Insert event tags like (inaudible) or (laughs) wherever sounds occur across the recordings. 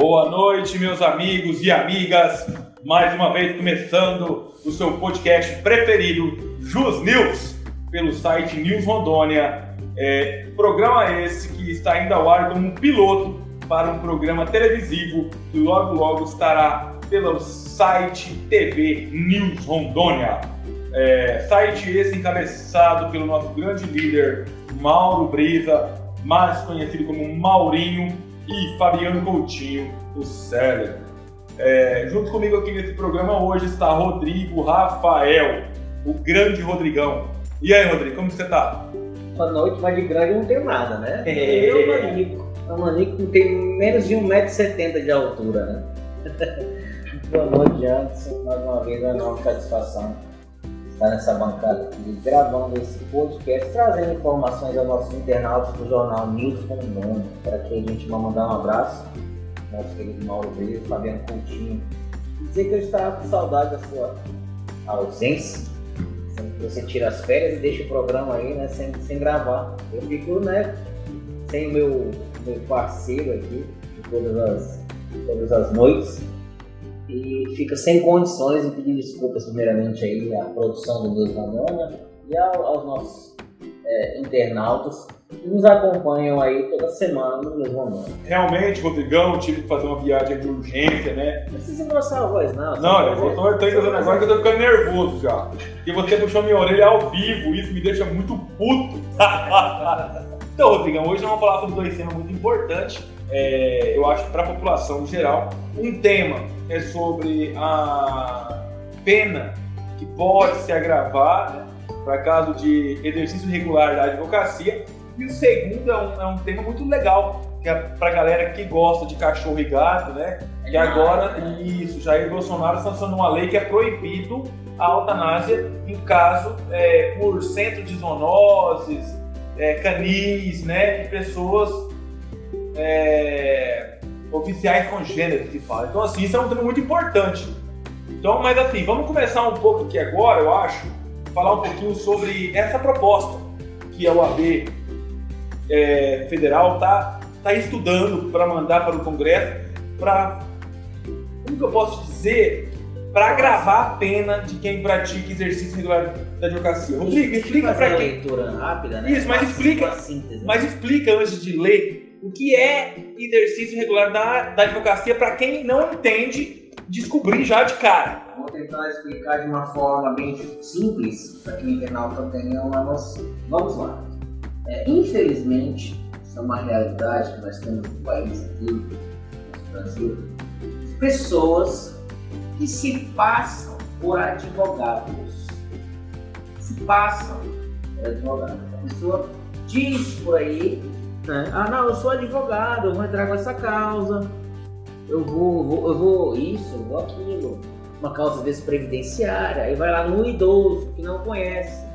Boa noite, meus amigos e amigas. Mais uma vez começando o seu podcast preferido, Jus News, pelo site News Rondônia. É, programa esse que está indo ao ar como um piloto para um programa televisivo que logo logo estará pelo site TV News Rondônia. É, site esse encabeçado pelo nosso grande líder Mauro Brisa, mais conhecido como Maurinho, e Fabiano Coutinho, o cérebro. É, junto comigo aqui nesse programa hoje está Rodrigo Rafael, o grande Rodrigão. E aí, Rodrigo, como você tá? Boa noite, mas de grande não tenho nada, né? É. Eu, Manico. O Manico tem menos de 1,70m de altura, né? (laughs) Boa noite, Anderson. Mais uma vez, é uma satisfação estar nessa bancada aqui, gravando esse podcast, trazendo informações aos nossos internautas do jornal News com Nome. Para que a gente vai mandar um abraço, nosso querido Mauro Brito, Fabiano Coutinho, dizer que eu estava com saudade da sua ausência. Você tira as férias e deixa o programa aí, né, sem, sem gravar. Eu fico, né, sem o meu, meu parceiro aqui, todas as, todas as noites fica sem condições de pedir desculpas primeiramente aí à produção do Deus Madonna e aos nossos é, internautas que nos acompanham aí toda semana no Deus Madonna. Realmente, Rodrigão, tive que fazer uma viagem de urgência, né? Não precisa engrossar a voz, não. Não, eu tô, tô engrossando agora que eu tô ficando nervoso já. E você puxou minha orelha ao vivo, isso me deixa muito puto. (laughs) então, Rodrigão, hoje nós vamos falar sobre dois temas muito importantes é, eu acho, para a população em geral. Um tema é sobre a pena que pode se agravar né, para caso de exercício irregular da advocacia. E o segundo é um, é um tema muito legal, que é para a galera que gosta de cachorro e gato, né? Que agora, isso, Jair Bolsonaro sancionou uma lei que é proibido a eutanásia em caso é, por centro de zoonoses, é, canis, né? De pessoas é, oficiais congêneros que fala. Então, assim, isso é um tema muito importante. Então, mas assim, vamos começar um pouco aqui agora, eu acho, falar um pouquinho sobre essa proposta que a OAB é, federal está tá estudando para mandar para o Congresso, para, como que eu posso dizer, para agravar a pena de quem pratica exercício regular da advocacia. Rodrigo, explica para quem. leitura rápida, né? Isso, mas explica, mas explica antes de ler o que é exercício regular da, da advocacia para quem não entende descobrir já de cara. Vou tentar explicar de uma forma bem simples para que o internauta tenha uma noção. Vamos lá. É, infelizmente, isso é uma realidade que nós temos no país aqui, no Brasil, pessoas que se passam por advogados. Se passam por advogados. A pessoa diz por aí né? Ah, não, eu sou advogado, eu vou entrar com essa causa, eu vou, vou, eu vou isso, eu vou aquilo, uma causa desprevidenciária, aí vai lá no idoso que não conhece,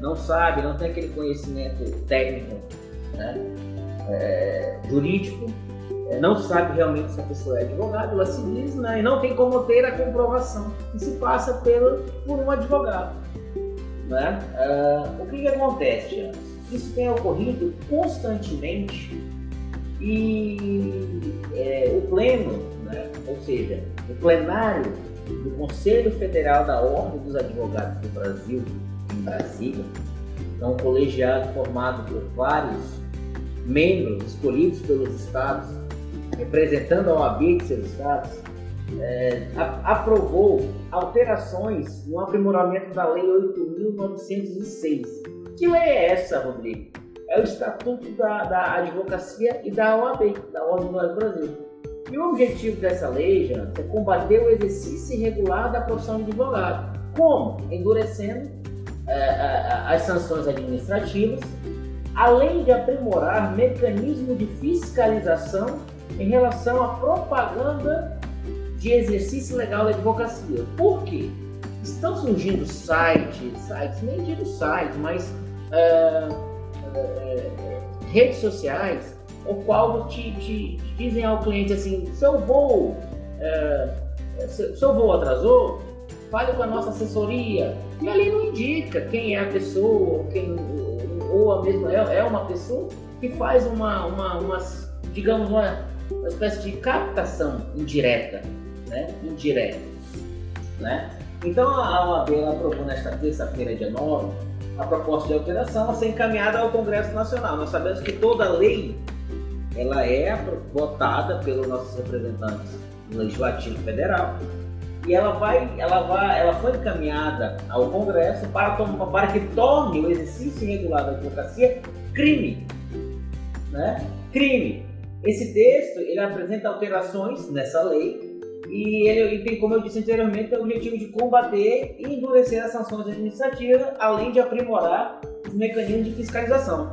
não sabe, não tem aquele conhecimento técnico, né? é, jurídico, é, não sabe realmente se a pessoa é advogado, ela se diz, né? e não tem como ter a comprovação, e se passa pelo, por um advogado. Né? Uh, o que, que acontece, Tiago? Isso tem ocorrido constantemente. E é, o pleno, né, ou seja, o plenário do Conselho Federal da Ordem dos Advogados do Brasil, em Brasília, é um colegiado formado por vários membros escolhidos pelos estados, representando a OAB de seus estados, é, a, aprovou alterações no aprimoramento da Lei 8.906, que lei é essa, Rodrigo? É o Estatuto da, da Advocacia e da OAB, da Ordem do Brasil. E o objetivo dessa lei, já, é combater o exercício irregular da profissão de advogado. Como? Endurecendo é, as sanções administrativas, além de aprimorar mecanismo de fiscalização em relação à propaganda de exercício legal da advocacia. Por quê? Estão surgindo sites, sites, nem digo sites, mas uh, uh, redes sociais, o qual te, te, te, dizem ao cliente assim, seu voo, uh, seu, seu voo atrasou, fale com a nossa assessoria. E ali não indica quem é a pessoa, quem, ou a mesma é, é uma pessoa que faz uma, uma, uma digamos, uma, uma espécie de captação indireta, né? Indireta, né? Então a OAB ela aprovou nesta terça-feira, dia 9, a proposta de alteração a ser encaminhada ao Congresso Nacional. Nós sabemos que toda lei ela é votada pelos nossos representantes no Legislativo Federal e ela vai, ela vai, ela foi encaminhada ao Congresso para, para que torne o exercício irregular da advocacia crime, né? Crime. Esse texto ele apresenta alterações nessa lei e ele, tem, como eu disse anteriormente, o objetivo de combater e endurecer as sanções administrativas, além de aprimorar os mecanismos de fiscalização.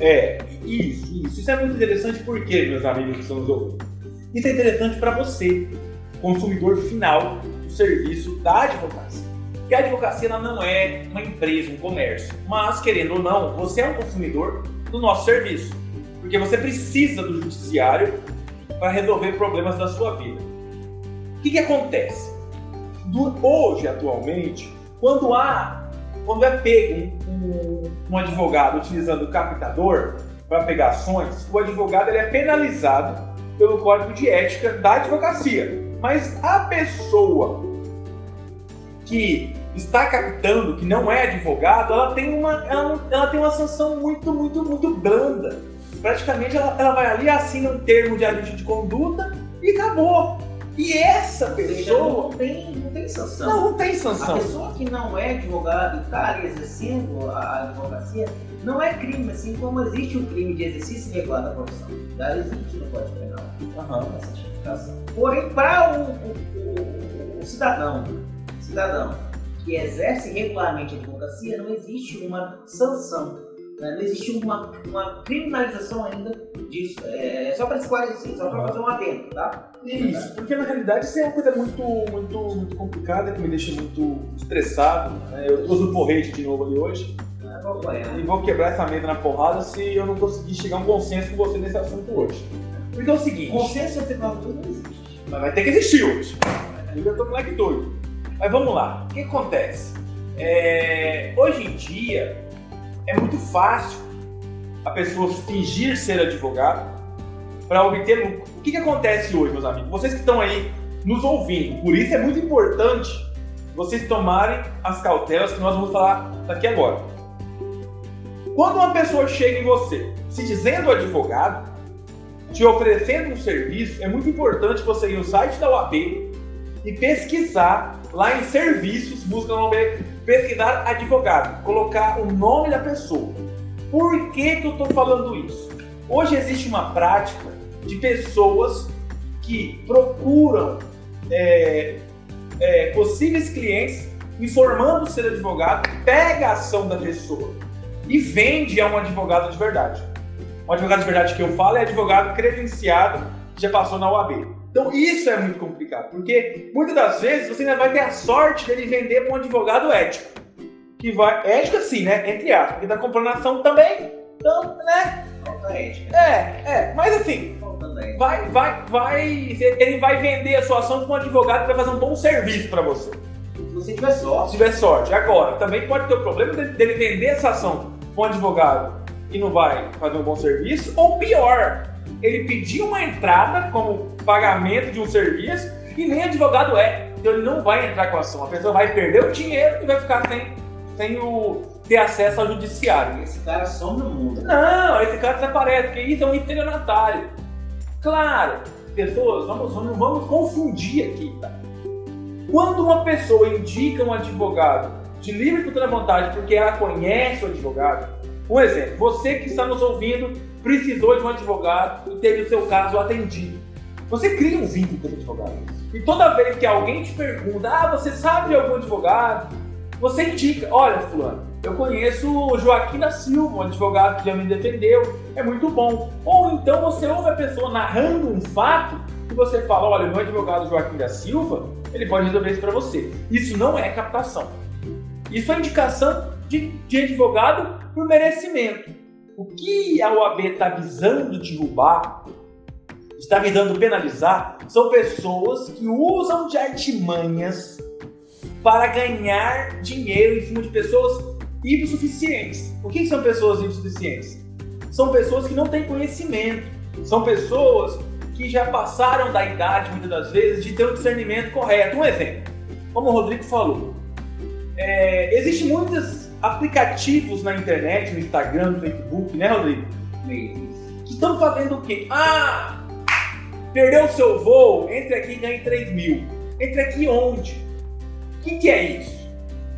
É, isso, isso. Isso é muito interessante porque, meus amigos que estão nos ouvindo, isso é interessante para você, consumidor final do serviço da advocacia. Porque a advocacia não é uma empresa, um comércio, mas, querendo ou não, você é um consumidor do nosso serviço. Porque você precisa do judiciário para resolver problemas da sua vida. Que, que acontece? Do, hoje, atualmente, quando há, quando é pego um, um, um advogado utilizando o captador para pegar ações, o advogado ele é penalizado pelo Código de Ética da Advocacia. Mas a pessoa que está captando, que não é advogado, ela tem uma, ela, ela tem uma sanção muito, muito, muito branda. Praticamente ela, ela vai ali, assina um termo de ajuste de conduta e acabou. E essa pessoa. Não tem, não tem sanção. Não, não tem sanção. A pessoa que não é advogado e está exercendo a advocacia, não é crime, assim como existe o crime de exercício irregular da profissão. Já existe no Código Penal uhum. essa tipificação. Porém, para o, o, o, o cidadão, cidadão que exerce regularmente a advocacia, não existe uma sanção né? Não existe uma, uma criminalização ainda disso. É só para esclarecer, só para fazer um adendo, tá? Isso, porque na realidade isso é uma coisa muito, muito, muito complicada que me deixa muito estressado. Né? Eu uso o porrete de novo ali hoje. É, e vou quebrar essa mesa na porrada se eu não conseguir chegar a um consenso com você nesse assunto hoje. Porque é o seguinte. Consenso entre nós dois não existe. Mas vai ter que existir hoje. Eu já tô moleque doido. Mas vamos lá. O que acontece? É... Hoje em dia, é muito fácil a pessoa fingir ser advogado para obter lucro. O que, que acontece hoje, meus amigos? Vocês que estão aí nos ouvindo, por isso é muito importante vocês tomarem as cautelas que nós vamos falar daqui agora. Quando uma pessoa chega em você se dizendo advogado, te oferecendo um serviço, é muito importante você ir no site da UAB e pesquisar lá em serviços, busca no pesquisar advogado, colocar o nome da pessoa. Por que, que eu estou falando isso? Hoje existe uma prática de pessoas que procuram é, é, possíveis clientes informando ser advogado, pega a ação da pessoa e vende a um advogado de verdade. Um advogado de verdade que eu falo é advogado credenciado que já passou na UAB. Então isso é muito complicado, porque muitas das vezes você ainda vai ter a sorte dele vender para um advogado ético. Que vai. Ético assim, né? Entre aspas, porque tá comprando ação também. Então, né? ética. É, é. Mas assim, vai, vai, vai. Ele vai vender a sua ação para um advogado que vai fazer um bom serviço para você. Se você tiver sorte. Se tiver sorte. Agora, também pode ter o problema dele vender essa ação para um advogado que não vai fazer um bom serviço, ou pior, ele pediu uma entrada como pagamento de um serviço e nem advogado é. Então ele não vai entrar com a ação. A pessoa vai perder o dinheiro e vai ficar sem, sem o, ter acesso ao judiciário. Esse cara some no mundo. Não, esse cara desaparece, porque isso é um estelionatário. Claro, pessoas, vamos, vamos, vamos confundir aqui, tá? Quando uma pessoa indica um advogado de livre e espontânea vontade porque ela conhece o advogado, um exemplo, você que está nos ouvindo precisou de um advogado e teve o seu caso atendido. Você cria um vínculo com o advogado. E toda vez que alguém te pergunta, ah, você sabe de algum advogado? Você indica, olha, fulano, eu conheço o Joaquim da Silva, um advogado que já me defendeu, é muito bom. Ou então você ouve a pessoa narrando um fato e você fala, olha, meu advogado Joaquim da Silva, ele pode resolver isso para você. Isso não é captação. Isso é indicação de, de advogado por merecimento. O que a OAB está visando derrubar, está visando penalizar, são pessoas que usam de artimanhas para ganhar dinheiro em cima de pessoas hipossuficientes. O que são pessoas hipossuficientes? São pessoas que não têm conhecimento, são pessoas que já passaram da idade, muitas das vezes, de ter um discernimento correto. Um exemplo, como o Rodrigo falou, é, Existem muitos aplicativos na internet, no Instagram, no Facebook, né, Rodrigo? Que estão fazendo o quê? Ah, perdeu o seu voo, entre aqui e ganhe 3 mil. Entre aqui onde? O que, que é isso?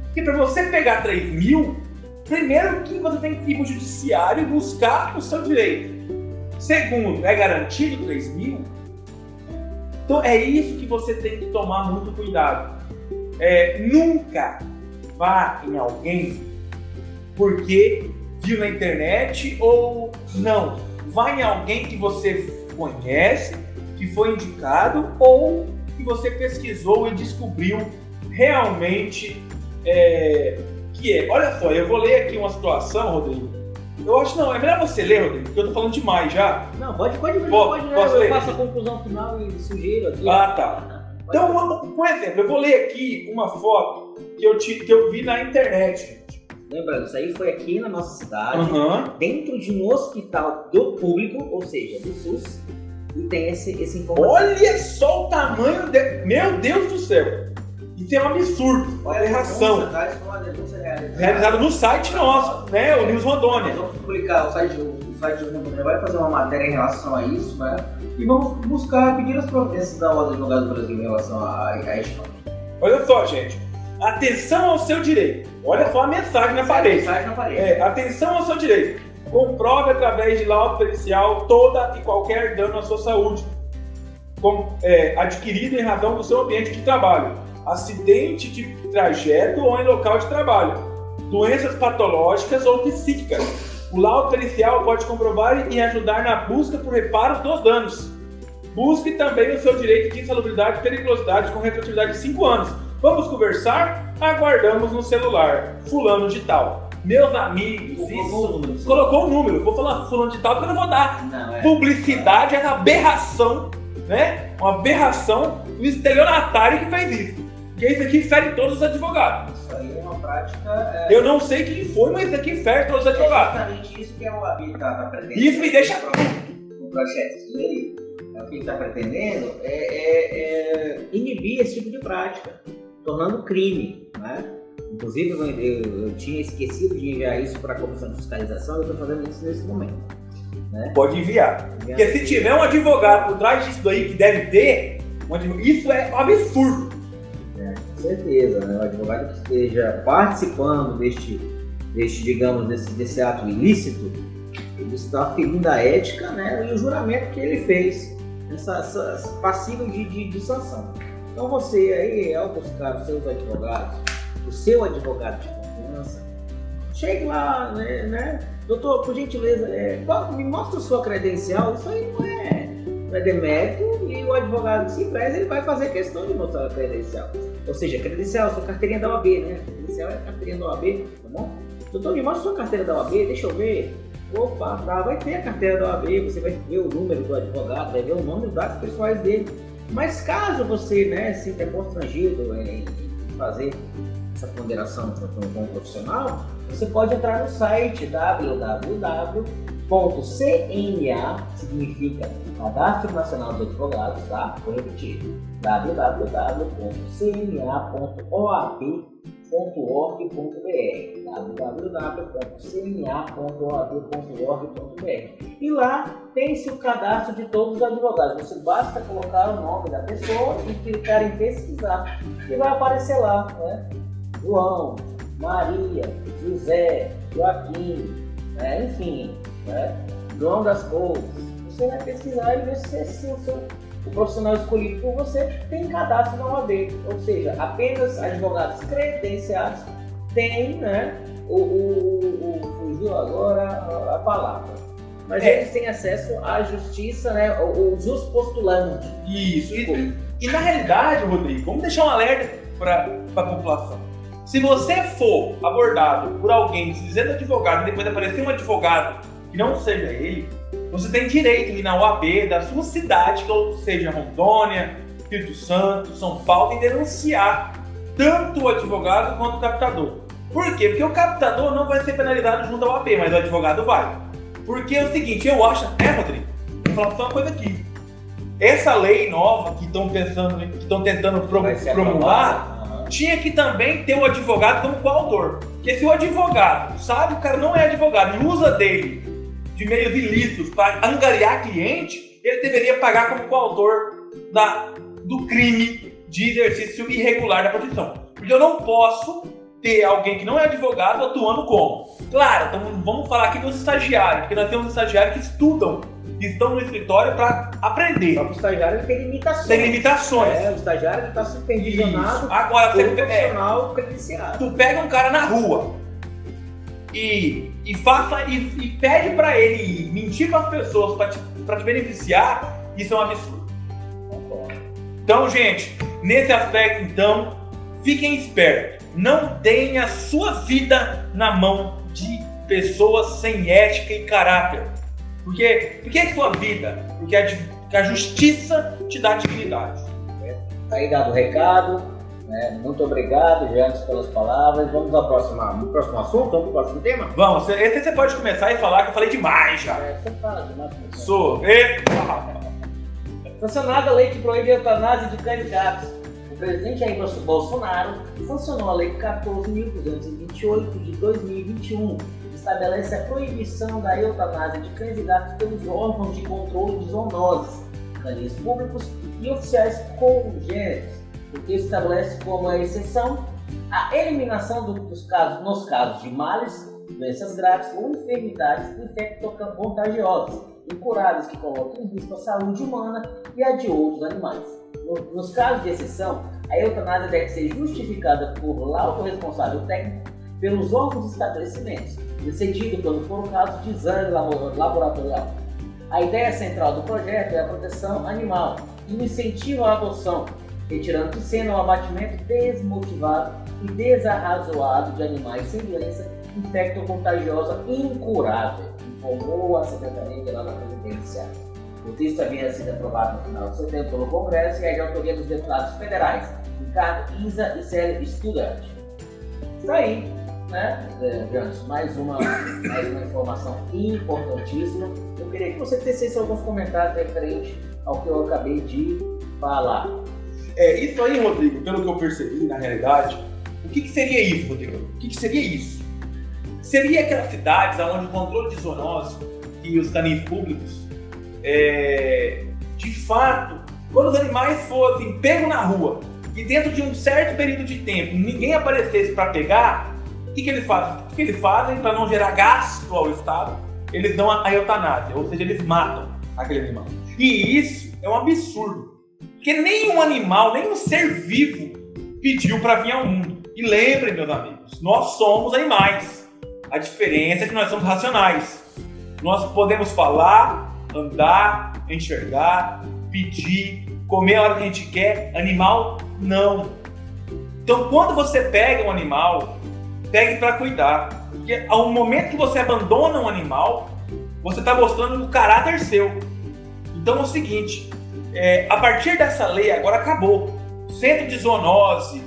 Porque para você pegar 3 mil, primeiro que você tem que ir para o judiciário buscar o seu direito. Segundo, é garantido 3 mil? Então é isso que você tem que tomar muito cuidado. É, nunca vá em alguém porque viu na internet ou não. Vá em alguém que você conhece, que foi indicado ou que você pesquisou e descobriu realmente é, que é. Olha só, eu vou ler aqui uma situação, Rodrigo. Eu acho não, é melhor você ler, Rodrigo, porque eu tô falando demais já. Não, pode, pode, pode, Pode, pode, posso eu ler? faço a conclusão final e sugiro aqui. Ah, tá. Então, um, um exemplo, eu vou ler aqui uma foto que eu, te, que eu vi na internet, gente. Lembrando, isso aí foi aqui na nossa cidade, Aham. dentro de um hospital do público, ou seja, do SUS, e tem esse, esse. Olha só o tamanho de... Meu Deus do céu! Isso é um absurdo, uma aberração. Realizado no site nosso, né? O News Nós Rondônia. vamos publicar o site, o site do Rondônia vai fazer uma matéria em relação a isso, né? E vamos buscar pedir as providências da Ordem Advogado do Brasil em relação a, fato. Olha só, gente. Atenção ao seu direito. Olha só a mensagem na parede. Mensagem na parede. É, atenção ao seu direito. Comprove através de laudo pericial toda e qualquer dano à sua saúde com- é, adquirido em razão do seu ambiente de trabalho, acidente de trajeto ou em local de trabalho, doenças patológicas ou psíquicas. O laudo pericial pode comprovar e ajudar na busca por reparo dos danos. Busque também o seu direito de insalubridade e periculosidade com retroatividade de 5 anos. Vamos conversar? Aguardamos no celular. Fulano de tal. Meus amigos, Colocou isso. número. Colocou o número. Vou falar fulano de tal porque eu não vou dar. Não, é. Publicidade é uma aberração, né? Uma aberração do estelionatário que fez isso. Porque isso aqui fere todos os advogados. Isso aí é uma prática. É, Eu não sei quem foi, mas isso aqui fere todos os é advogados. justamente isso que a OAB está tá pretendendo. Isso me deixa No projeto de lei, é o que está pretendendo é, é- é Inibir esse tipo de prática, tornando crime, né? Inclusive, eu, eu- eu tinha esquecido de enviar isso para a Comissão de Fiscalização e eu estou fazendo isso nesse momento. Pode enviar. Porque se tiver um advogado por trás disso daí que deve ter, um isso é um absurdo. Certeza, né? O advogado que esteja participando deste, deste digamos, desse, desse ato ilícito, ele está ferindo a ética né, e o juramento que ele fez, essa, essa, passível de, de, de sanção. Então você aí, ao buscar seus advogados, o seu advogado de confiança, chegue lá, né? né? Doutor, por gentileza, é, me mostra a sua credencial, isso aí não é, não é demérito e o advogado, se preza, ele vai fazer questão de mostrar a credencial. Ou seja, credencial, sua carteirinha da OAB, né? Credencial é a carteirinha da OAB, tá bom? Doutor, me mostra sua carteira da OAB, deixa eu ver. Opa, tá, vai ter a carteira da OAB, você vai ver o número do advogado, vai ver o nome e os dados pessoais dele. Mas caso você né, sinta constrangido em fazer essa ponderação com um profissional, você pode entrar no site www.cna, significa Cadastro Nacional dos Advogados, tá? Vou repetir, www.cna.oab.org.br www.cna.oab.org.br E lá tem-se o cadastro de todos os advogados. Você basta colocar o nome da pessoa e clicar em pesquisar. E vai aparecer lá, né? João, Maria, José, Joaquim, né? enfim, né? João das Couves. Você vai pesquisar e ver se, se o, seu, o profissional escolhido por você tem cadastro na OAB. Ou seja, apenas advogados credenciados têm né, o, o, o- fugiu agora a, a palavra. Mas É. eles têm acesso à justiça, né? O, o jus postulante. Isso. E, e na realidade, Rodrigo, vamos deixar um alerta para a população. Se você for abordado por alguém se dizendo advogado e depois aparecer um advogado que não seja ele, você tem direito de ir na OAB da sua cidade, ou seja Rondônia, Espírito Santo, São Paulo, e denunciar tanto o advogado quanto o captador. Por quê? Porque o captador não vai ser penalizado junto ao OAB, mas o advogado vai. Porque é o seguinte, eu acho, é Rodrigo, vou falar só uma coisa aqui. essa lei nova que estão pensando, que estão tentando promulgar, tinha que também ter o advogado como coautor. Porque se o advogado sabe o cara não é advogado e usa dele de meios ilícitos para angariar cliente, ele deveria pagar como coautor da, do crime de exercício irregular da profissão. Porque eu não posso ter alguém que não é advogado atuando como. Claro, então vamos falar aqui dos estagiários, porque nós temos estagiários que estudam, que estão no escritório para aprender. Só que o estagiário ele tem limitações. Tem limitações. É, o estagiário está Isso. supervisionado Agora, por você, um é, profissional credenciado. tu pega um cara na rua e, e faça e, e pede pra ele mentir para as pessoas para te, te beneficiar, isso é um absurdo. Então, gente, nesse aspecto, então, fiquem espertos. Não deem a sua vida na mão de pessoas sem ética e caráter. Porque, por que é sua vida? Porque a, porque a justiça te dá dignidade. Tá aí dado o recado. Né? Muito obrigado, Jantes, pelas palavras. Vamos ao próximo, ao próximo assunto, vamos pro próximo tema? Vamos, esse você pode começar e falar que eu falei demais já. É, você fala demais. Sou. Sancionada a lei que proíbe a eutanásia de candidatos. O presidente Jair Bolsonaro sancionou a Lei 14.228 de 2021, que estabelece a proibição da eutanásia de candidatos pelos órgãos de controle de zoonoses, canis públicos e oficiais congêneros, o estabelece como a exceção a eliminação do- dos casos, nos casos de males, doenças graves ou enfermidades infecto-contagiosas, incuráveis que colocam em risco a saúde humana e a de outros animais. No- nos casos de exceção, a eutanásia deve ser justificada por laudo responsável técnico pelos órgãos dos estabelecimentos, decidido quando for o caso de exame labo- laboratorial. A ideia central do projeto é a proteção animal e o incentivo à adoção, retirando cena o abatimento desmotivado e desarrazoado de animais sem doença infecto-contagiosa incurável, informou a Secretaria Lá da Presidência. O texto havia sido aprovado no final de setembro pelo Congresso e é de autoria dos deputados federais Ricardo Isa e Célio Studart. Está aí, né, eh, Janus, mais uma, mais uma informação importantíssima. Eu queria que você tecesse alguns comentários referente ao que eu acabei de falar. É, isso aí, Rodrigo, pelo que eu percebi, na realidade, o que, que seria isso, Rodrigo? O que, que seria isso? Seria aquelas cidades onde o controle de zoonose e os canis públicos, é, de fato, quando os animais fossem pegos na rua e dentro de um certo período de tempo ninguém aparecesse para pegar, o que, que eles fazem? O que eles fazem para não gerar gasto ao Estado? Eles dão a, a eutanásia, ou seja, eles matam aquele animal. E isso é um absurdo. Porque nenhum animal, nenhum ser vivo pediu para vir ao mundo. E lembrem, meus amigos, nós somos animais. A diferença é que nós somos racionais. Nós podemos falar, andar, enxergar, pedir, comer a hora que a gente quer. Animal, não. Então, quando você pega um animal, pegue para cuidar. Porque ao momento que você abandona um animal, você está mostrando o caráter seu. Então é o seguinte, é, a partir dessa lei agora acabou. Centro de zoonose,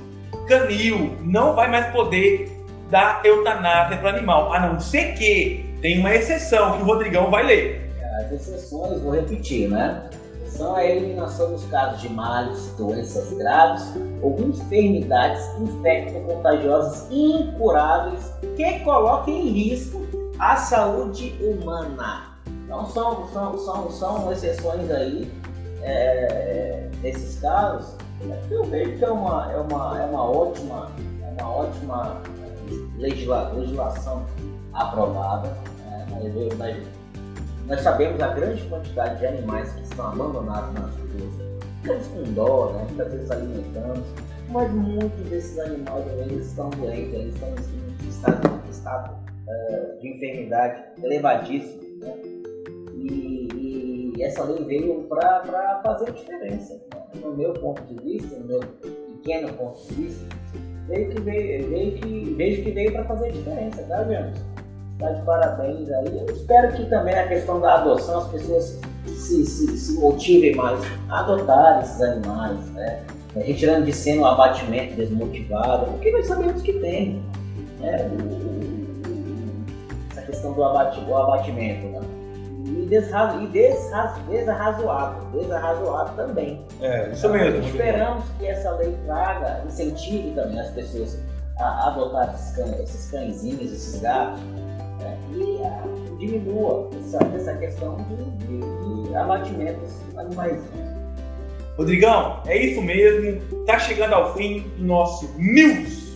canil, não vai mais poder dar eutanásia para animal, a não ser que tem uma exceção que o Rodrigão vai ler. As exceções, vou repetir, né? São a eliminação dos casos de males, doenças graves ou enfermidades infecto-contagiosas incuráveis que coloquem em risco a saúde humana. Então são, são, são, são exceções aí é, nesses casos. Eu vejo que é uma, é uma, é uma ótima, é uma ótima legisla, legislação aprovada. Né? Nós, nós, sabemos a grande quantidade de animais que estão abandonados nas ruas. Ficamos com dó, né? muitas vezes alimentamos, mas muitos desses animais eles estão doentes, eles estão em estado, estado uh, de enfermidade elevadíssimo. Essa lei veio para fazer a diferença. Né? No meu ponto de vista, no meu pequeno ponto de vista, veio que veio, veio que, vejo que veio para fazer a diferença, tá, James? Está de parabéns aí. Eu espero que também a questão da adoção, as pessoas se, se, se motivem mais a adotar esses animais, né? Retirando de cena o abatimento desmotivado, porque nós sabemos que tem né? essa questão do abate, abatimento, né? E, desra, e desra, desarrazoável, desarrazoável também. É, isso mesmo. Esperamos que essa lei traga, incentive também as pessoas a adotar esses, cães, esses cãezinhos, esses gatos, né? e a, diminua essa, essa questão de, de, de abatimentos animais. Rodrigão, é isso mesmo. Tá chegando ao fim do nosso News.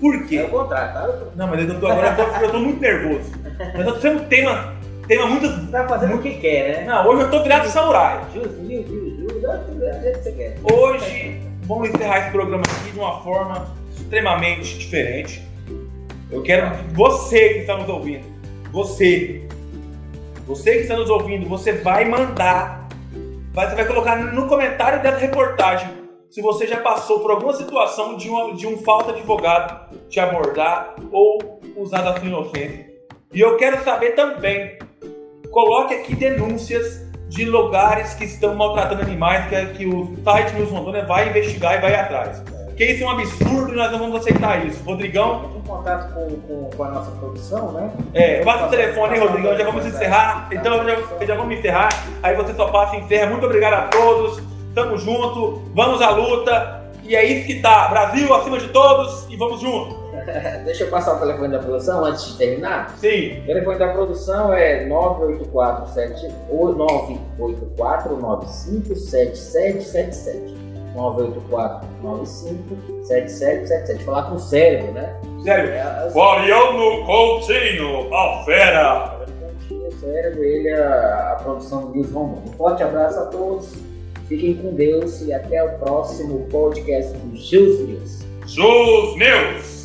Por quê? É o contrário, tá? Não, mas eu tô, agora eu tô, eu tô muito nervoso. Mas eu tô sendo tema, tema muito. Tá fazendo o que quer, né? Não, hoje eu tô virado samurai. Justo, justo, justo, do jeito que você quer. Hoje vamos encerrar esse programa aqui de uma forma extremamente diferente. Eu quero que você que está nos ouvindo, você, você que está nos ouvindo, você vai mandar, você vai colocar no comentário dessa reportagem se você já passou por alguma situação de, uma, de um falta de advogado te abordar ou usar da sua inocência. E eu quero saber também, coloque aqui denúncias de lugares que estão maltratando animais, que, que o site News Rondônia vai investigar e vai atrás. Porque isso é um absurdo e nós não vamos aceitar isso. Rodrigão. Em contato com, com, com a nossa produção, né? É, passa o telefone aí, Rodrigão, já vamos encerrar. Então já, já vamos encerrar. Aí você só passa e encerra. Muito obrigado a todos. Tamo junto, vamos à luta. E é isso que tá. Brasil acima de todos e vamos junto. (laughs) Deixa eu passar o telefone da produção antes de terminar. Sim. O telefone da produção é 984 984 957777. 984-95-7777. Falar com o cérebro, né? Sério. É, Mariano Coutinho, a fera. O cérebro, ele é a produção do News Romano. Um forte abraço a todos. Fiquem com Deus e até o próximo podcast do Jus News. Jus News.